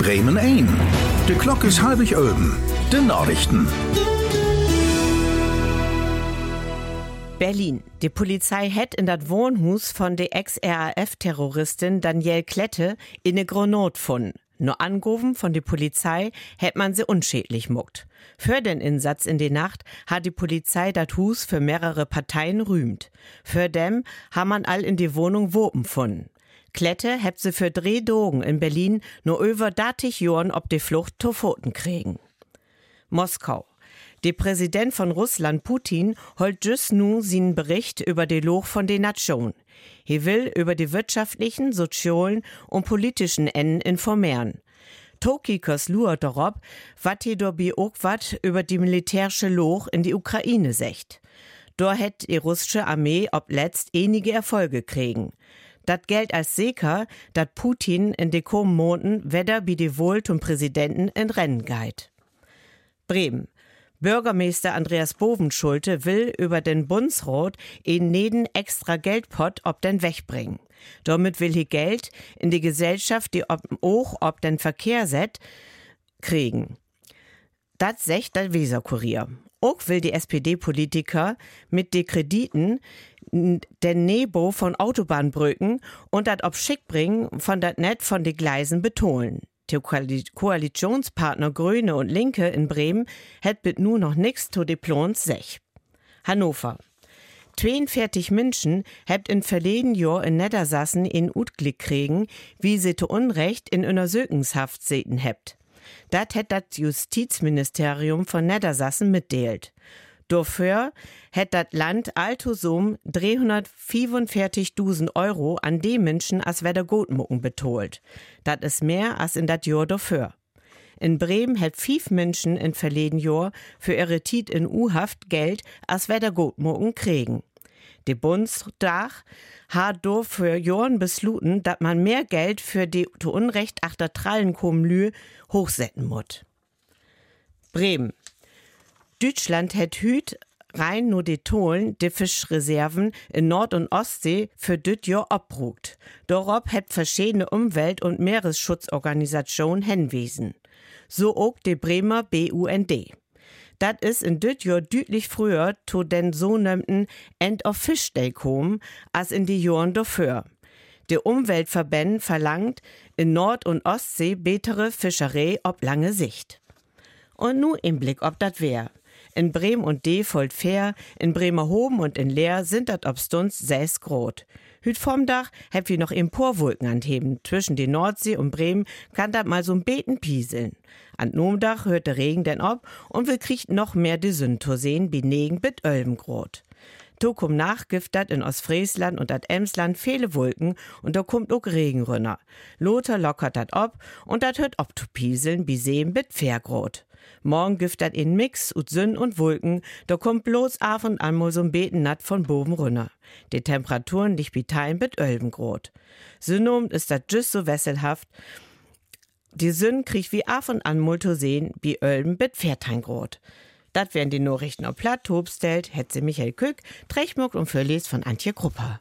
Bremen 1. De Glock is halbig Öben. De Nachrichten. Berlin. Die Polizei hat in das Wohnhaus von der Ex-RAF-Terroristin Danielle Klette in eine Granat gefunden. Nur angerufen von der Polizei hätt man sie unschädlich muckt. Für den Insatz in die Nacht hat die Polizei das Hus für mehrere Parteien rühmt. Für dem ha man all in die Wohnung Wopen gefunden. Klette hebt sie für drei Dogen in Berlin nur über 30 Jahren ob die Flucht to Pfoten kriegen. Moskau. Der Präsident von Russland, Putin, holt just nu seinen Bericht über die Loch von den Nationen. Er will über die wirtschaftlichen, sozialen und politischen Enden informieren. Tokikers luert darauf, wat he do bi ook wat über die militärische Loch in die Ukraine secht. Dort hätt die russische Armee ob letzt einige Erfolge kriegen. Dat gilt als sicher, dat Putin in de kommenden Monaten weder wie die Wohl zum Präsidenten in Rennen geht. Bremen. Bürgermeister Andreas Bovenschulte will über den Bundesrat in jeden extra Geldpot ob den wegbringen. Damit will he Geld in die Gesellschaft, die ob auch ob den Verkehr set, kriegen. Das secht der Weserkurier. Auch will die SPD-Politiker mit den Krediten den Nebo von Autobahnbrücken und dat ob schick bringen von dat Net von den Gleisen betonen. Der Koalitionspartner Grüne und Linke in Bremen het bit nu noch nix to de Plons sech. Hannover. 42 Menschen hebt in verleden Jahr in Niedersassen in Utglick kriegen, wie sie zu Unrecht in einer Sökenshaft seten hebt. Dat het dat Justizministerium von Niedersassen mitdeelt. Dafür hätt dat Land Altosum 345.000 Euro an die Menschen as Gotmucken betolt. Dat is mehr as in dat Jahr dafür. In Bremen hätt fief Menschen in verleden Jahr für ihre Tit in U-Haft Geld as Gotmucken kriegen. De Bundestag hat do für Jahren besluten, dat man mehr Geld für die zu Unrecht achter Trallenkomlü hochsetzen muss. Bremen. Deutschland hätt hüt rein nur die Tolen, die Fischreserven in Nord- und Ostsee für düt Jahr abrugt. Darauf hätt verschiedene Umwelt- und Meeresschutzorganisationen hinwiesen. So auch die Bremer BUND. Das ist in düt Jahr deutlich früher zu den sogenannten End of Fish Day kommen, als in die Jahren dafür. Die Umweltverbände verlangt in Nord- und Ostsee betere Fischerei ob lange Sicht. Und nu im Blick ob dat wär. In Bremen und D folgt fair, in Bremerhoven und in Leer sind dat obstuns säs grot. Hüt vom Dach heb wir noch Emporwolken anheben. Zwischen die Nordsee und Bremen kann dat mal so'n Beten pieseln. An Nomdach hört der Regen denn ob und wir kriegt noch mehr die Sünd sehen, wie Negen bit Ölbengrot. Tokum nachgiftet in Ostfriesland und dat Emsland viele Wolken und da kommt auch Regen rünner. Lothar lockert dat ob und dat hört ob zu pieseln, wie sehen bit Fairgrot. Morgen giftet in Mix und Sünn und Wolken, da kommt bloß af und an mal so'n Beten natt von boben runter. Die Temperaturen dich bitein bit Ölbengrot. Synom ist dat just so wesselhaft. Die Sünn kriegt wie af und an mal zu sehen, wie Ölben bit Pferdteingrot. Dat wären die Nachrichten auf Platt, Tobstelt, Hetze Michael Kück, Trechmuck und Verlies von Antje Krupper.